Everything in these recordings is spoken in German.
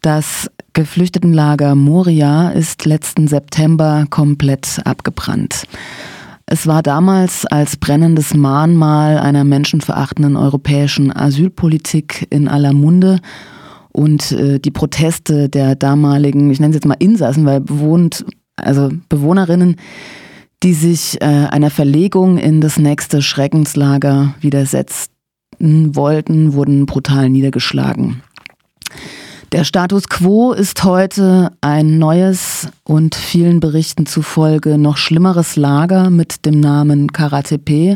Das Geflüchtetenlager Moria ist letzten September komplett abgebrannt. Es war damals als brennendes Mahnmal einer menschenverachtenden europäischen Asylpolitik in aller Munde und äh, die Proteste der damaligen, ich nenne es jetzt mal Insassen, weil bewohnt, also Bewohnerinnen, die sich äh, einer Verlegung in das nächste Schreckenslager widersetzten wollten, wurden brutal niedergeschlagen. Der Status quo ist heute ein neues und vielen Berichten zufolge noch schlimmeres Lager mit dem Namen Karatepe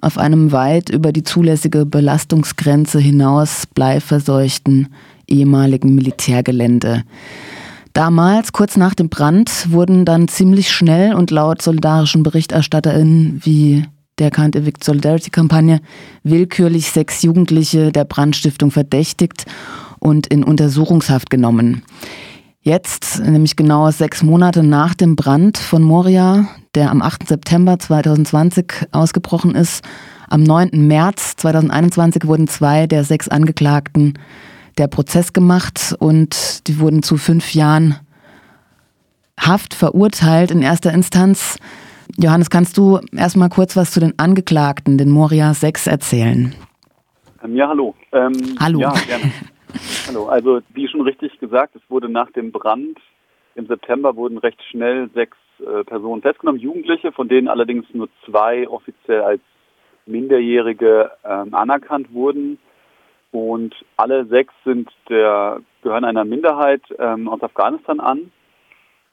auf einem weit über die zulässige Belastungsgrenze hinaus bleiverseuchten ehemaligen Militärgelände. Damals, kurz nach dem Brand, wurden dann ziemlich schnell und laut solidarischen BerichterstatterInnen wie der Can't Evict Solidarity Kampagne willkürlich sechs Jugendliche der Brandstiftung verdächtigt und in Untersuchungshaft genommen. Jetzt, nämlich genau sechs Monate nach dem Brand von Moria, der am 8. September 2020 ausgebrochen ist, am 9. März 2021 wurden zwei der sechs Angeklagten der Prozess gemacht und die wurden zu fünf Jahren Haft verurteilt in erster Instanz. Johannes, kannst du erstmal kurz was zu den Angeklagten, den Moria 6, erzählen? Ja, hallo. Ähm, hallo. Ja, gerne. Hallo, also wie schon richtig gesagt, es wurde nach dem Brand im September wurden recht schnell sechs äh, Personen festgenommen, Jugendliche, von denen allerdings nur zwei offiziell als Minderjährige ähm, anerkannt wurden. Und alle sechs sind der, gehören einer Minderheit ähm, aus Afghanistan an.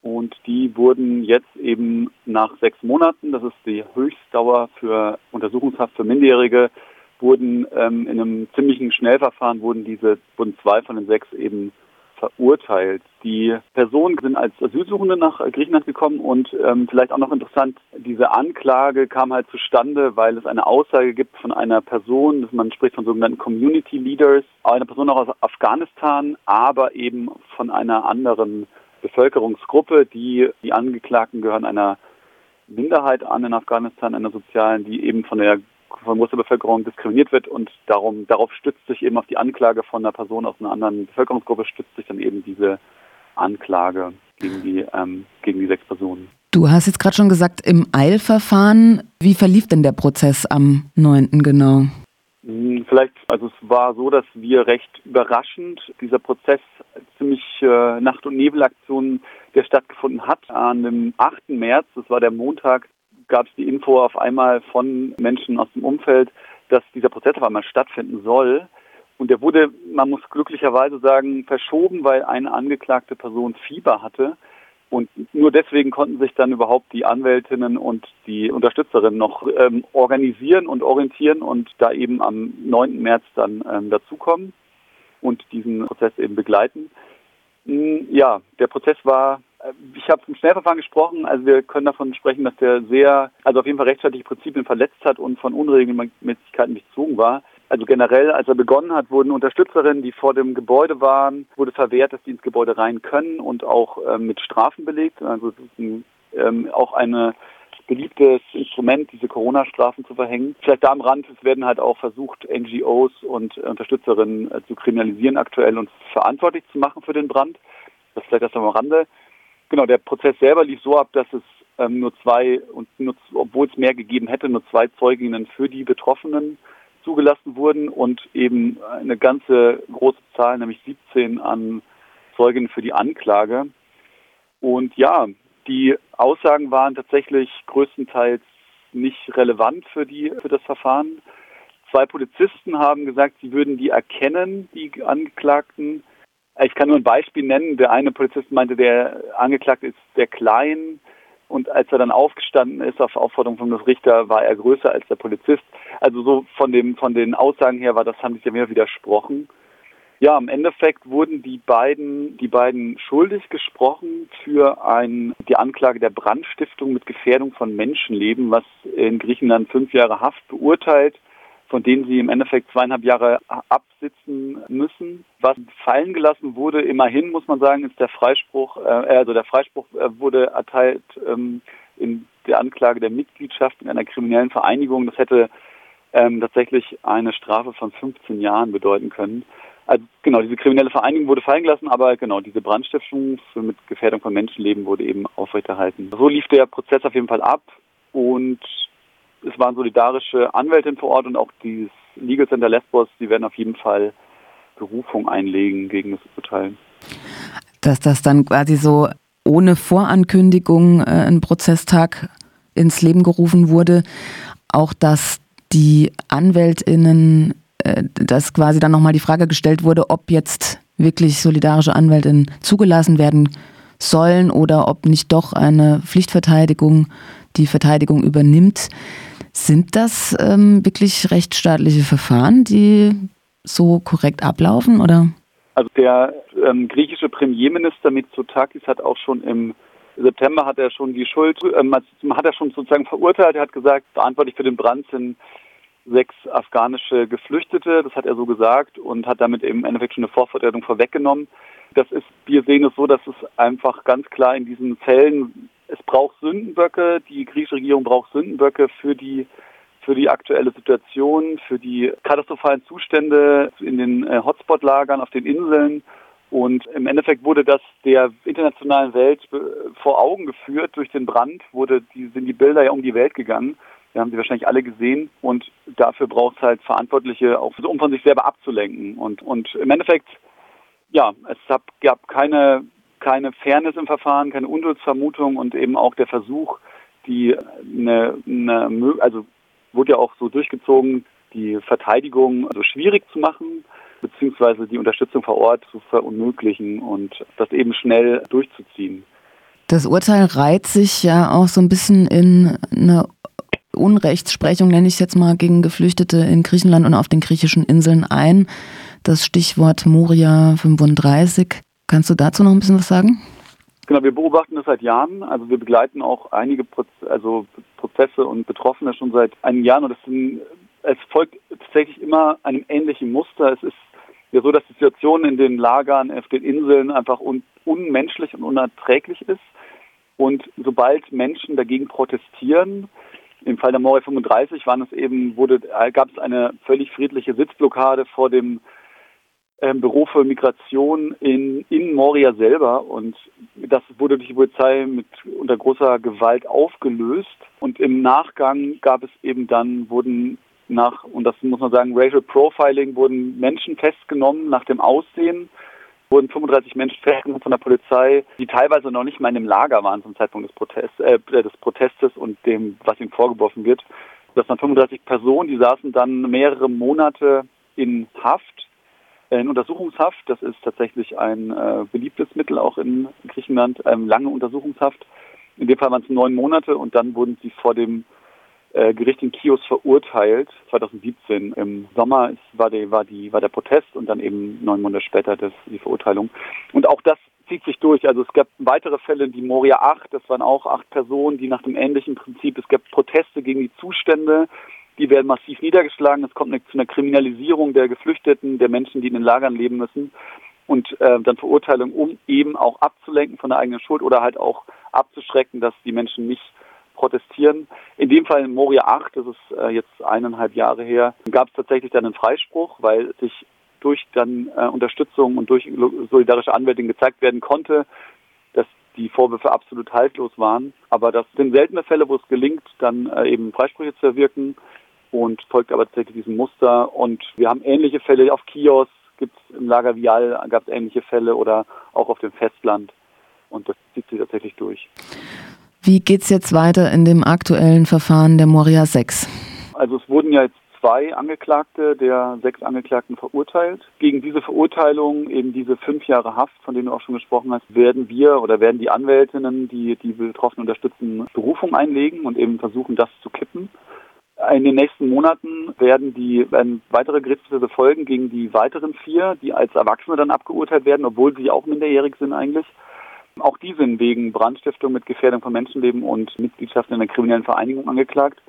Und die wurden jetzt eben nach sechs Monaten, das ist die Höchstdauer für Untersuchungshaft für Minderjährige, wurden ähm, in einem ziemlichen Schnellverfahren wurden diese wurden zwei von den sechs eben verurteilt. Die Personen sind als Asylsuchende nach Griechenland gekommen und ähm, vielleicht auch noch interessant, diese Anklage kam halt zustande, weil es eine Aussage gibt von einer Person, man spricht von sogenannten Community Leaders, einer Person auch aus Afghanistan, aber eben von einer anderen Bevölkerungsgruppe. Die, die Angeklagten gehören einer Minderheit an in Afghanistan, einer sozialen, die eben von der von großer Bevölkerung diskriminiert wird und darum, darauf stützt sich eben auf die Anklage von einer Person aus einer anderen Bevölkerungsgruppe, stützt sich dann eben diese Anklage gegen die, ähm, gegen die sechs Personen. Du hast jetzt gerade schon gesagt, im Eilverfahren, wie verlief denn der Prozess am 9. genau? Hm, vielleicht, also es war so, dass wir recht überraschend dieser Prozess ziemlich äh, Nacht- und Nebelaktionen, der stattgefunden hat. An dem 8. März, das war der Montag, gab es die Info auf einmal von Menschen aus dem Umfeld, dass dieser Prozess auf einmal stattfinden soll. Und der wurde, man muss glücklicherweise sagen, verschoben, weil eine angeklagte Person Fieber hatte. Und nur deswegen konnten sich dann überhaupt die Anwältinnen und die Unterstützerinnen noch ähm, organisieren und orientieren und da eben am 9. März dann ähm, dazukommen und diesen Prozess eben begleiten. Hm, ja, der Prozess war ich habe vom Schnellverfahren gesprochen, also wir können davon sprechen, dass der sehr, also auf jeden Fall rechtsstaatliche Prinzipien verletzt hat und von Unregelmäßigkeiten durchzogen war. Also generell, als er begonnen hat, wurden Unterstützerinnen, die vor dem Gebäude waren, wurde verwehrt, dass die ins Gebäude rein können und auch ähm, mit Strafen belegt. Also ein, ähm, auch ein beliebtes Instrument, diese Corona-Strafen zu verhängen. Vielleicht da am Rand, es werden halt auch versucht, NGOs und Unterstützerinnen äh, zu kriminalisieren aktuell und verantwortlich zu machen für den Brand. Das vielleicht erst am Rande. Genau, der Prozess selber lief so ab, dass es ähm, nur zwei, und nur, obwohl es mehr gegeben hätte, nur zwei Zeuginnen für die Betroffenen zugelassen wurden und eben eine ganze große Zahl, nämlich 17 an Zeuginnen für die Anklage. Und ja, die Aussagen waren tatsächlich größtenteils nicht relevant für die, für das Verfahren. Zwei Polizisten haben gesagt, sie würden die erkennen, die Angeklagten, ich kann nur ein Beispiel nennen. Der eine Polizist meinte, der Angeklagte ist sehr klein und als er dann aufgestanden ist auf Aufforderung des Richter, war er größer als der Polizist. Also so von dem von den Aussagen her war das haben sich ja mehr widersprochen. Ja, im Endeffekt wurden die beiden die beiden schuldig gesprochen für ein die Anklage der Brandstiftung mit Gefährdung von Menschenleben, was in Griechenland fünf Jahre Haft beurteilt von denen sie im Endeffekt zweieinhalb Jahre absitzen müssen. Was fallen gelassen wurde, immerhin muss man sagen, ist der Freispruch, äh, also der Freispruch äh, wurde erteilt ähm, in der Anklage der Mitgliedschaft in einer kriminellen Vereinigung. Das hätte ähm, tatsächlich eine Strafe von 15 Jahren bedeuten können. Also genau, diese kriminelle Vereinigung wurde fallen gelassen, aber genau, diese Brandstiftung mit Gefährdung von Menschenleben wurde eben aufrechterhalten. So lief der Prozess auf jeden Fall ab und es waren solidarische Anwältin vor Ort und auch dieses Legal Center Lesbos, die werden auf jeden Fall Berufung einlegen gegen das Urteil. Dass das dann quasi so ohne Vorankündigung äh, ein Prozesstag ins Leben gerufen wurde, auch dass die Anwältinnen, äh, dass quasi dann nochmal die Frage gestellt wurde, ob jetzt wirklich solidarische Anwältinnen zugelassen werden sollen oder ob nicht doch eine Pflichtverteidigung die Verteidigung übernimmt. Sind das ähm, wirklich rechtsstaatliche Verfahren, die so korrekt ablaufen oder? Also der ähm, griechische Premierminister Mitsotakis hat auch schon im September hat er schon die Schuld, ähm, hat er schon sozusagen verurteilt. Er hat gesagt, verantwortlich für den Brand sind sechs afghanische Geflüchtete. Das hat er so gesagt und hat damit im Endeffekt schon eine Vorvertretung vorweggenommen. Das ist, wir sehen es so, dass es einfach ganz klar in diesen Fällen, es braucht Sündenböcke. Die griechische Regierung braucht Sündenböcke für die für die aktuelle Situation, für die katastrophalen Zustände in den äh, Hotspot-Lagern auf den Inseln. Und im Endeffekt wurde das der internationalen Welt vor Augen geführt. Durch den Brand wurde die, sind die Bilder ja um die Welt gegangen. Wir haben sie wahrscheinlich alle gesehen. Und dafür braucht es halt Verantwortliche, auch um von sich selber abzulenken. Und, und im Endeffekt, ja, es gab keine, keine Fairness im Verfahren, keine Unduldsvermutung und eben auch der Versuch, die eine, eine also wurde ja auch so durchgezogen, die Verteidigung also schwierig zu machen, beziehungsweise die Unterstützung vor Ort zu verunmöglichen und das eben schnell durchzuziehen. Das Urteil reiht sich ja auch so ein bisschen in eine Unrechtssprechung, nenne ich es jetzt mal, gegen Geflüchtete in Griechenland und auf den griechischen Inseln ein. Das Stichwort Moria 35. Kannst du dazu noch ein bisschen was sagen? Genau, wir beobachten das seit Jahren. Also wir begleiten auch einige Proz also Prozesse und Betroffene schon seit einigen Jahren. Und es, sind, es folgt tatsächlich immer einem ähnlichen Muster. Es ist ja so, dass die Situation in den Lagern auf den Inseln einfach un unmenschlich und unerträglich ist. Und sobald Menschen dagegen protestieren, im Fall der Moria 35 waren es eben, wurde, gab es eine völlig friedliche Sitzblockade vor dem ähm, Büro für Migration in, in Moria selber. Und das wurde durch die Polizei mit unter großer Gewalt aufgelöst. Und im Nachgang gab es eben dann wurden nach und das muss man sagen Racial Profiling wurden Menschen festgenommen nach dem Aussehen. Wurden 35 Menschen festgenommen von der Polizei, die teilweise noch nicht mal in dem Lager waren zum Zeitpunkt des, Protest, äh, des Protestes und dem, was ihnen vorgeworfen wird. Das waren 35 Personen, die saßen dann mehrere Monate in Haft in Untersuchungshaft. Das ist tatsächlich ein äh, beliebtes Mittel auch in Griechenland. Ähm, lange Untersuchungshaft. In dem Fall waren es neun Monate und dann wurden sie vor dem äh, Gericht in Kios verurteilt. 2017 im Sommer war, die, war, die, war der Protest und dann eben neun Monate später das, die Verurteilung. Und auch das zieht sich durch. Also es gab weitere Fälle, die Moria 8, das waren auch acht Personen, die nach dem ähnlichen Prinzip, es gab Proteste gegen die Zustände die werden massiv niedergeschlagen. Es kommt zu einer Kriminalisierung der Geflüchteten, der Menschen, die in den Lagern leben müssen. Und äh, dann Verurteilung, um eben auch abzulenken von der eigenen Schuld oder halt auch abzuschrecken, dass die Menschen nicht protestieren. In dem Fall in Moria 8, das ist äh, jetzt eineinhalb Jahre her, gab es tatsächlich dann einen Freispruch, weil sich durch dann äh, Unterstützung und durch solidarische Anwältin gezeigt werden konnte, dass die Vorwürfe absolut haltlos waren. Aber das sind seltene Fälle, wo es gelingt, dann äh, eben Freisprüche zu erwirken und folgt aber tatsächlich diesem Muster. Und wir haben ähnliche Fälle auf Kios, gibt es im Lager Vial, gab es ähnliche Fälle oder auch auf dem Festland. Und das zieht sich tatsächlich durch. Wie geht es jetzt weiter in dem aktuellen Verfahren der Moria 6? Also es wurden ja jetzt zwei Angeklagte der sechs Angeklagten verurteilt. Gegen diese Verurteilung, eben diese fünf Jahre Haft, von denen du auch schon gesprochen hast, werden wir oder werden die Anwältinnen, die die Betroffenen unterstützen, Berufung einlegen und eben versuchen, das zu kippen. In den nächsten Monaten werden die werden weitere Gerichtsprozesse folgen gegen die weiteren vier, die als Erwachsene dann abgeurteilt werden, obwohl sie auch minderjährig sind eigentlich. Auch die sind wegen Brandstiftung mit Gefährdung von Menschenleben und Mitgliedschaft in einer kriminellen Vereinigung angeklagt.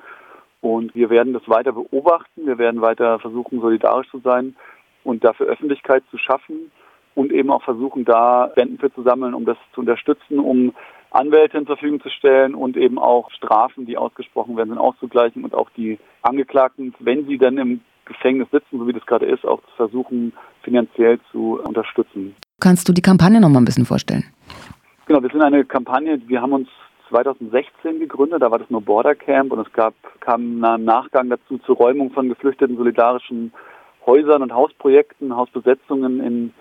Und wir werden das weiter beobachten. Wir werden weiter versuchen, solidarisch zu sein und dafür Öffentlichkeit zu schaffen und eben auch versuchen, da Spenden für zu sammeln, um das zu unterstützen, um Anwälte zur Verfügung zu stellen und eben auch Strafen, die ausgesprochen werden, sind auszugleichen und auch die Angeklagten, wenn sie dann im Gefängnis sitzen, so wie das gerade ist, auch zu versuchen, finanziell zu unterstützen. Kannst du die Kampagne noch mal ein bisschen vorstellen? Genau, wir sind eine Kampagne, wir haben uns 2016 gegründet, da war das nur Border Camp und es gab, kam ein Nachgang dazu zur Räumung von geflüchteten solidarischen Häusern und Hausprojekten, Hausbesetzungen in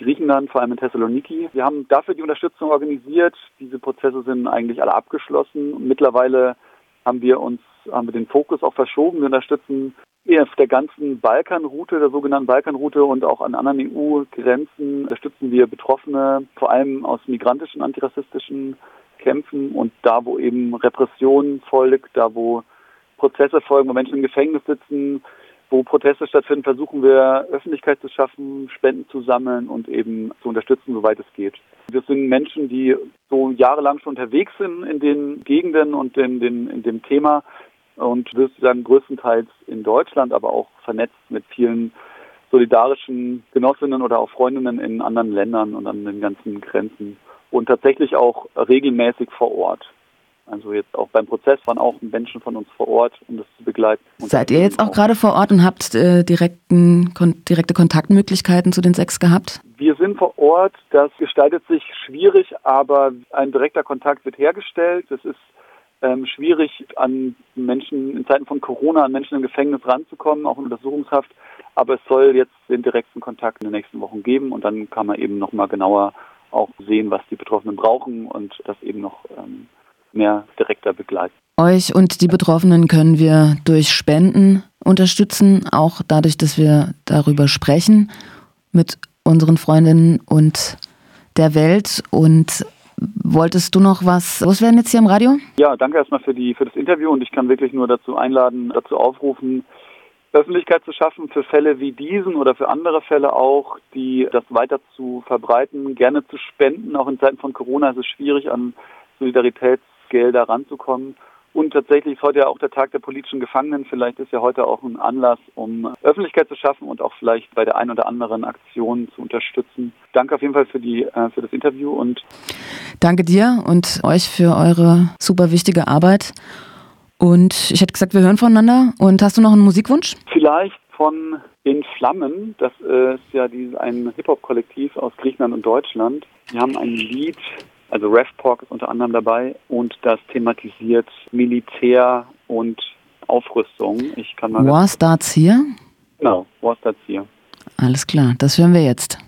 Griechenland, vor allem in Thessaloniki. Wir haben dafür die Unterstützung organisiert. Diese Prozesse sind eigentlich alle abgeschlossen. mittlerweile haben wir uns, haben wir den Fokus auch verschoben. Wir unterstützen auf der ganzen Balkanroute, der sogenannten Balkanroute und auch an anderen EU-Grenzen unterstützen wir Betroffene, vor allem aus migrantischen, antirassistischen Kämpfen und da, wo eben Repression folgt, da, wo Prozesse folgen, wo Menschen im Gefängnis sitzen, wo Proteste stattfinden, versuchen wir Öffentlichkeit zu schaffen, Spenden zu sammeln und eben zu unterstützen, soweit es geht. Wir sind Menschen, die so jahrelang schon unterwegs sind in den Gegenden und in, den, in dem Thema und wir sind größtenteils in Deutschland, aber auch vernetzt mit vielen solidarischen Genossinnen oder auch Freundinnen in anderen Ländern und an den ganzen Grenzen und tatsächlich auch regelmäßig vor Ort. Also jetzt auch beim Prozess waren auch Menschen von uns vor Ort, um das zu begleiten. Seid ihr jetzt auch gerade vor Ort und habt äh, direkten, kon direkte Kontaktmöglichkeiten zu den sechs gehabt? Wir sind vor Ort. Das gestaltet sich schwierig, aber ein direkter Kontakt wird hergestellt. Es ist ähm, schwierig, an Menschen in Zeiten von Corona, an Menschen im Gefängnis ranzukommen, auch in Untersuchungshaft. Aber es soll jetzt den direkten Kontakt in den nächsten Wochen geben und dann kann man eben nochmal genauer auch sehen, was die Betroffenen brauchen und das eben noch ähm, mehr direkter begleiten. Euch und die Betroffenen können wir durch Spenden unterstützen, auch dadurch, dass wir darüber sprechen mit unseren Freundinnen und der Welt. Und wolltest du noch was loswerden jetzt hier im Radio? Ja, danke erstmal für, die, für das Interview und ich kann wirklich nur dazu einladen, dazu aufrufen, Öffentlichkeit zu schaffen für Fälle wie diesen oder für andere Fälle auch, die das weiter zu verbreiten, gerne zu spenden. Auch in Zeiten von Corona ist es schwierig, an Solidaritätsgelder ranzukommen. Und tatsächlich ist heute ja auch der Tag der politischen Gefangenen. Vielleicht ist ja heute auch ein Anlass, um Öffentlichkeit zu schaffen und auch vielleicht bei der einen oder anderen Aktion zu unterstützen. Danke auf jeden Fall für, die, äh, für das Interview und danke dir und euch für eure super wichtige Arbeit. Und ich hätte gesagt, wir hören voneinander. Und hast du noch einen Musikwunsch? Vielleicht von In Flammen. Das ist ja ein Hip-Hop-Kollektiv aus Griechenland und Deutschland. Wir haben ein Lied, also RevPork ist unter anderem dabei und das thematisiert Militär und Aufrüstung. Ich kann mal War Starts hier? Genau, War Starts hier. Alles klar, das hören wir jetzt.